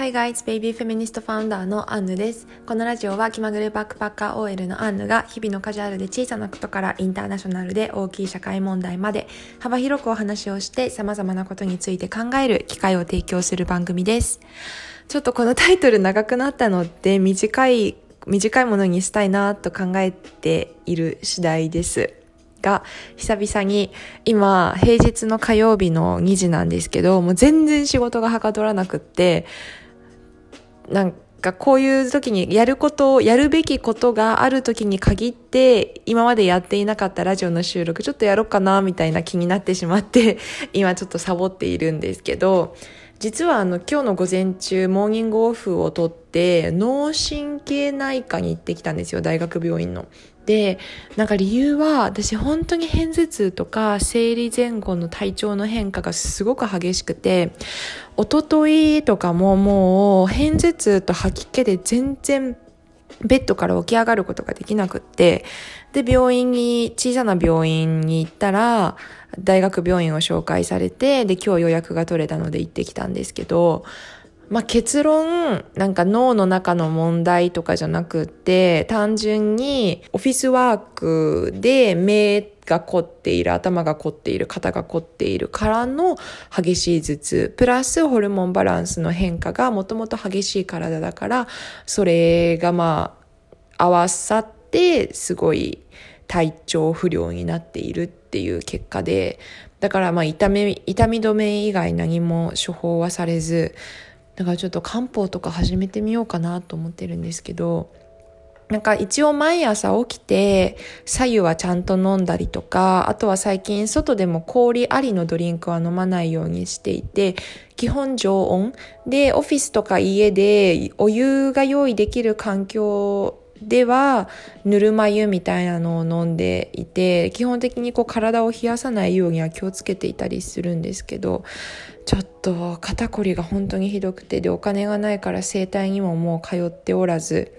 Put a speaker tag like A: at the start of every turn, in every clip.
A: Hi guys, Baby Feminist Founder のアンヌです。このラジオは気まぐれバックパッカー OL のアンヌが日々のカジュアルで小さなことからインターナショナルで大きい社会問題まで幅広くお話をして様々なことについて考える機会を提供する番組です。ちょっとこのタイトル長くなったので短い、短いものにしたいなと考えている次第です。が久々に今平日の火曜日の2時なんですけどもう全然仕事がはかどらなくってなんかこういう時にやることを、やるべきことがある時に限って、今までやっていなかったラジオの収録ちょっとやろうかな、みたいな気になってしまって、今ちょっとサボっているんですけど、実はあの今日の午前中モーニングオフを取って脳神経内科に行ってきたんですよ大学病院の。でなんか理由は私本当に片頭痛とか生理前後の体調の変化がすごく激しくておとといとかももう片頭痛と吐き気で全然ベッドから起き上がることができなくって、で、病院に、小さな病院に行ったら、大学病院を紹介されて、で、今日予約が取れたので行ってきたんですけど、まあ、結論、なんか脳の中の問題とかじゃなくて、単純にオフィスワークで目が凝っている、頭が凝っている、肩が凝っているからの激しい頭痛、プラスホルモンバランスの変化がもともと激しい体だから、それがまあ、合わさってすごい体調不良になっているっていう結果で、だからまあ痛み、痛み止め以外何も処方はされず、だからちょっと漢方とか始めてみようかなと思ってるんですけど、なんか一応毎朝起きて、左右はちゃんと飲んだりとか、あとは最近外でも氷ありのドリンクは飲まないようにしていて、基本常温。でオフィスとか家でお湯が用意できる環境ではぬるま湯みたいなのを飲んでいて基本的にこう体を冷やさないようには気をつけていたりするんですけどちょっと肩こりが本当にひどくてでお金がないから整体にももう通っておらず。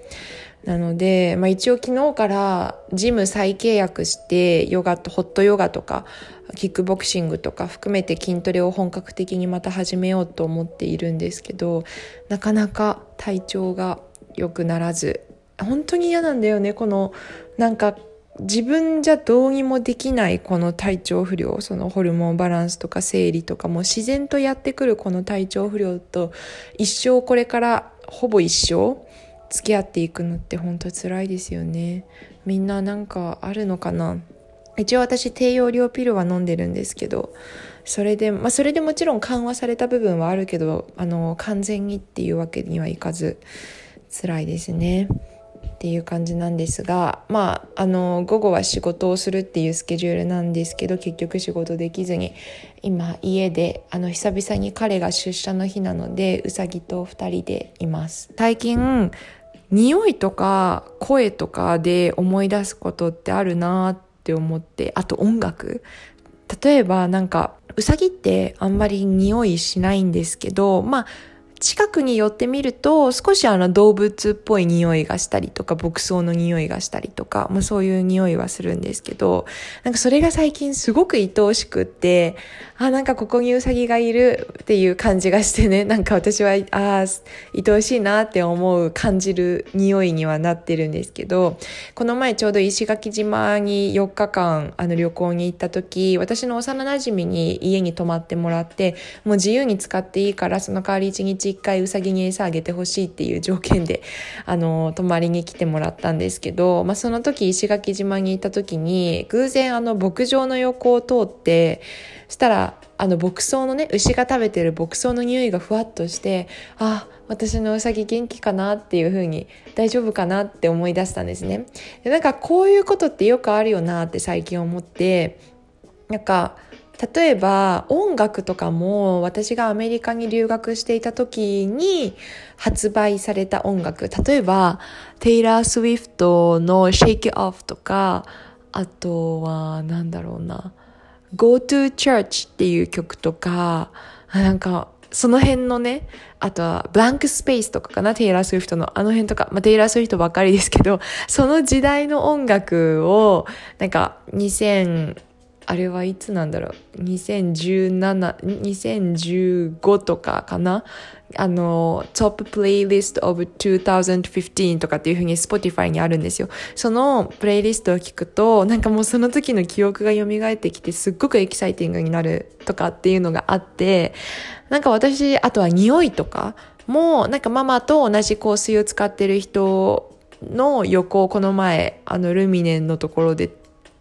A: なので、まあ、一応昨日からジム再契約してヨガとホットヨガとかキックボクシングとか含めて筋トレを本格的にまた始めようと思っているんですけどなかなか体調が良くならず。本当に嫌なんだよね。このなんか自分じゃどうにもできないこの体調不良そのホルモンバランスとか生理とかも自然とやってくるこの体調不良と一生これからほぼ一生付き合っていくのって本当辛いですよね。みんななんかあるのかな。一応私低用量ピルは飲んでるんですけどそれでまあそれでもちろん緩和された部分はあるけどあの完全にっていうわけにはいかず辛いですね。っていう感じなんですがまああの午後は仕事をするっていうスケジュールなんですけど結局仕事できずに今家であの久々に彼が出社の日なのでうさぎと2人でいます。最近匂いとか声とかで思い出すことってあるなって思ってあと音楽。例えばなんかうさぎってあんまり匂いしないんですけどまあ近くに寄ってみると少しあの動物っぽい匂いがしたりとか牧草の匂いがしたりとか、まあ、そういう匂いはするんですけどなんかそれが最近すごく愛おしくってあなんかここにウサギがいるっていう感じがしてね なんか私はああ愛おしいなって思う感じる匂いにはなってるんですけどこの前ちょうど石垣島に4日間あの旅行に行った時私の幼なじみに家に泊まってもらってもう自由に使っていいからその代わり一日一回うさぎに餌あげてほしいっていう条件で、あの、泊まりに来てもらったんですけど、まあ、その時石垣島にいた時に、偶然あの牧場の横を通って、したら、あの牧草のね、牛が食べてる牧草の匂いがふわっとして、あ、私のうさぎ元気かなっていう風に大丈夫かなって思い出したんですね。でなんかこういうことってよくあるよなって最近思って、なんか例えば音楽とかも私がアメリカに留学していた時に発売された音楽。例えばテイラー・スウィフトの Shake It Off とかあとはなんだろうな。Go to Church っていう曲とかなんかその辺のね、あとは、 Blank Space とかかな、テイラー・スウィフトの。あの辺とか、まあ、テイラー・スウィフトばっかりですけど、その時代の音楽を、なんか、2000、あれはいつなんだろう2017 2015とかかな？あの、Top Playlist of 2015とかっていう風に Spotify にあるんですよ。そのプレイリストを聞くと、なんかもうその時の記憶が蘇ってきて、すっごくエキサイティングになるとかっていうのがあって、なんか私、あとは匂いとかも、なんかママと同じ香水を使ってる人の横をこの前、あのルミネンのところで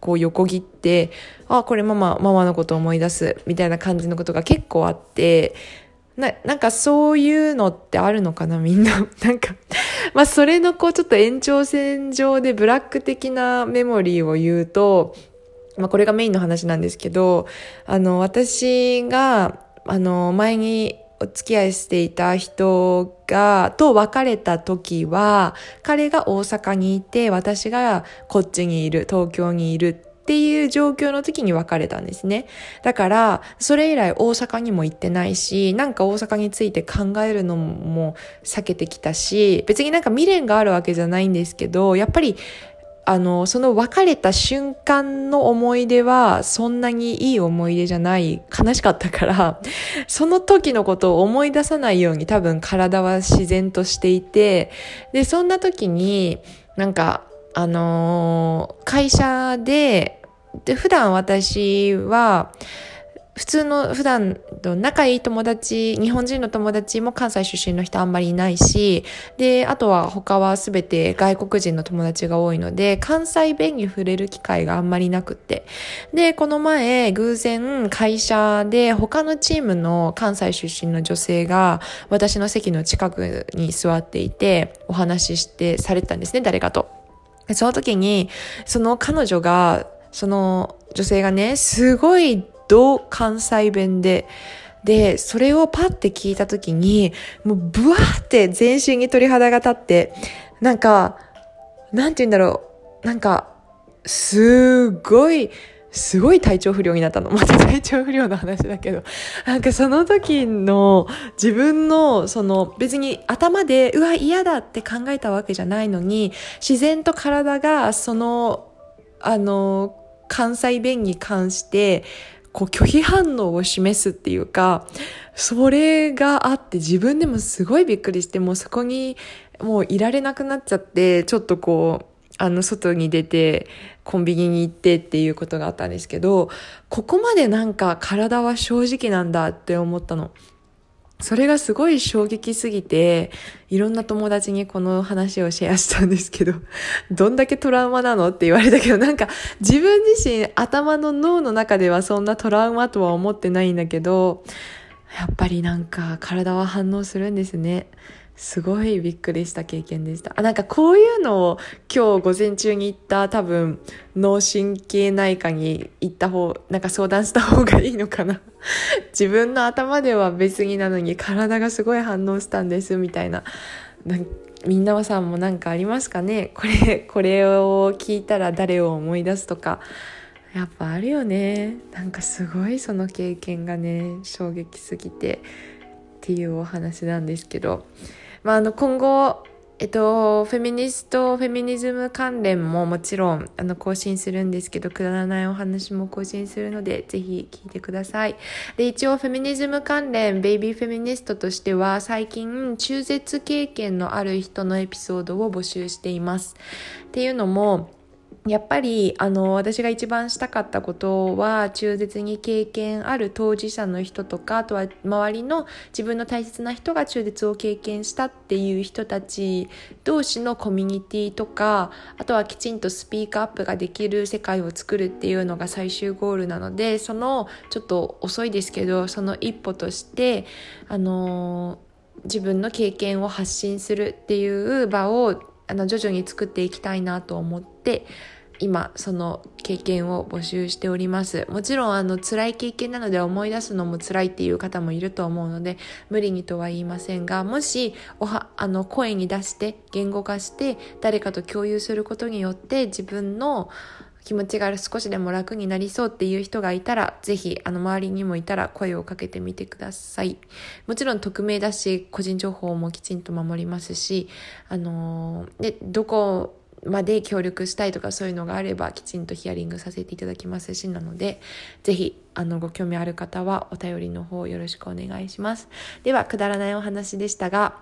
A: こう横切って、あ、これママ、ママのこと思い出す、みたいな感じのことが結構あって、な、なんかそういうのってあるのかなみんな。なんかまあそれのこうちょっと延長線上でブラック的なメモリーを言うと、まあこれがメインの話なんですけど、あの私が、あの前にお付き合いしていた人が、と別れた時は、彼が大阪にいて、私がこっちにいる、東京にいるっていう状況の時に別れたんですね。だから、それ以来大阪にも行ってないし、なんか大阪について考えるのも避けてきたし、別になんか未練があるわけじゃないんですけど、やっぱり、あの、その別れた瞬間の思い出はそんなにいい思い出じゃない、悲しかったから、その時のことを思い出さないように多分体は自然としていて、で、そんな時に、なんか、あのー、会社で、で、普段私は、普通の普段と仲いい友達、日本人の友達も関西出身の人あんまりいないし、で、あとは他はすべて外国人の友達が多いので、関西弁に触れる機会があんまりなくって。で、この前、偶然会社で他のチームの関西出身の女性が私の席の近くに座っていて、お話ししてされてたんですね、誰かと。その時に、その彼女が、その女性がね、すごい同関西弁で、で、それをパッて聞いた時に、もうブワーって全身に鳥肌が立って、なんか、なんて言うんだろう、なんか、すごい、すごい体調不良になったの。また体調不良の話だけど。なんかその時の自分のその別に頭でうわ嫌だって考えたわけじゃないのに自然と体がそのあの関西弁に関してこう拒否反応を示すっていうかそれがあって自分でもすごいびっくりしてもうそこにもういられなくなっちゃってちょっとこうあの、外に出て、コンビニに行ってっていうことがあったんですけど、ここまでなんか体は正直なんだって思ったの。それがすごい衝撃すぎて、いろんな友達にこの話をシェアしたんですけど、どんだけトラウマなのって言われたけど、なんか自分自身頭の脳の中ではそんなトラウマとは思ってないんだけど、やっぱりなんか体は反応するんですね。すごいびっくりした経験でした。あ、なんかこういうのを今日午前中に行った多分脳神経内科に行った方、なんか相談した方がいいのかな。自分の頭では別になのに体がすごい反応したんですみたいな。なみんなはさんも何かありますかね？これ、これを聞いたら誰を思い出すとか。やっぱあるよね。なんかすごいその経験がね、衝撃すぎてっていうお話なんですけど。まあ、あの今後えっと、フェミニスト、フェミニズム関連ももちろん、あの、更新するんですけど、くだらないお話も更新するので、ぜひ聞いてください。で、一応、フェミニズム関連、ベイビーフェミニストとしては、最近、中絶経験のある人のエピソードを募集しています。っていうのも、やっぱりあの私が一番したかったことは中絶に経験ある当事者の人とかあとは周りの自分の大切な人が中絶を経験したっていう人たち同士のコミュニティとかあとはきちんとスピークアップができる世界を作るっていうのが最終ゴールなのでそのちょっと遅いですけどその一歩としてあの自分の経験を発信するっていう場をあの徐々に作っていきたいなと思って今その経験を募集しておりますもちろんあの辛い経験なので思い出すのも辛いっていう方もいると思うので無理にとは言いませんがもしおはあの声に出して言語化して誰かと共有することによって自分の気持ちが少しでも楽になりそうっていう人がいたら、ぜひ、あの、周りにもいたら声をかけてみてください。もちろん匿名だし、個人情報もきちんと守りますし、あのー、で、どこまで協力したいとかそういうのがあればきちんとヒアリングさせていただきますしなのでぜひあのご興味ある方はお便りの方よろしくお願いします。ではくだらないお話でしたが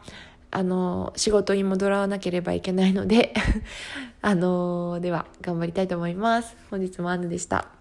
A: あの仕事に戻らなければいけないので あのでは頑張りたいと思います。本日もアンヌでした。